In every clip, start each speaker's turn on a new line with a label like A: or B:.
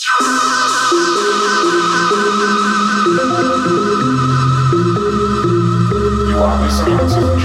A: You are listening to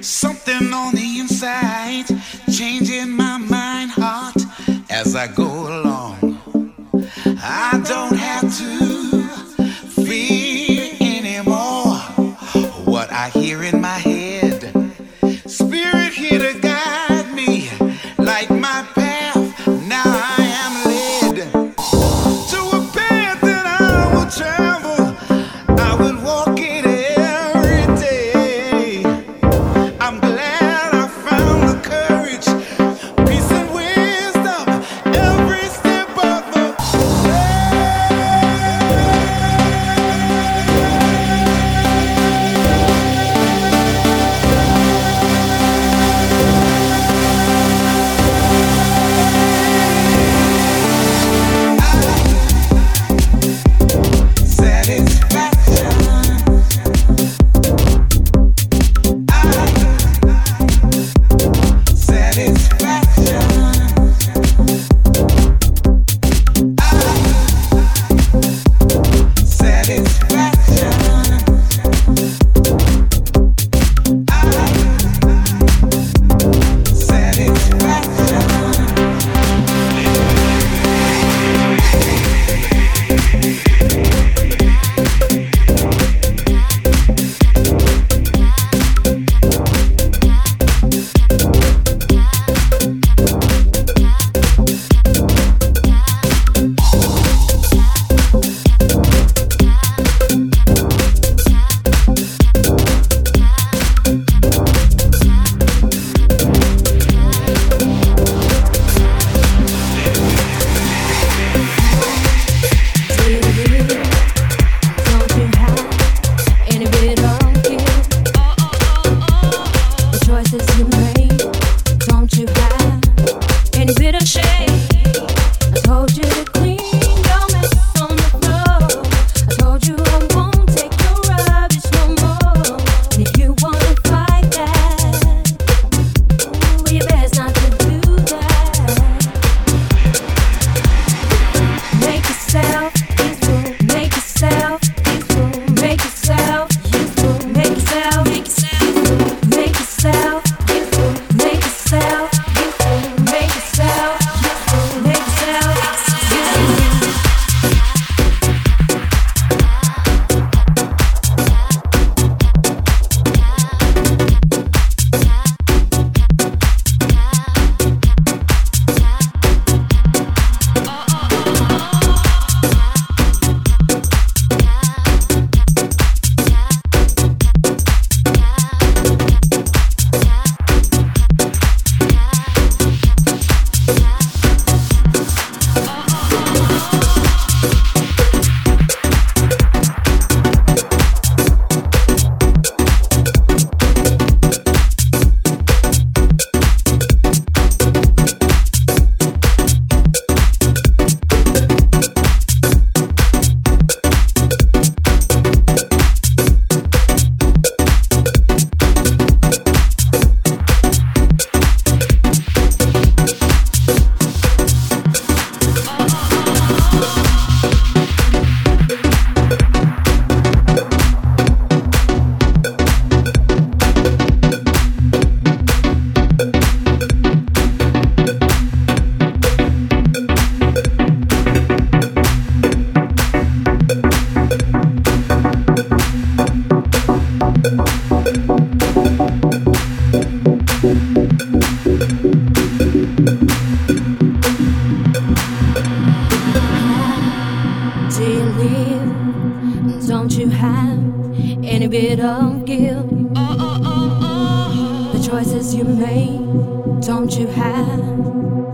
B: Something on the inside, changing my mind, heart as I go along.
C: This is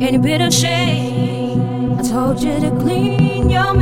C: any bit of shame? I told you to clean your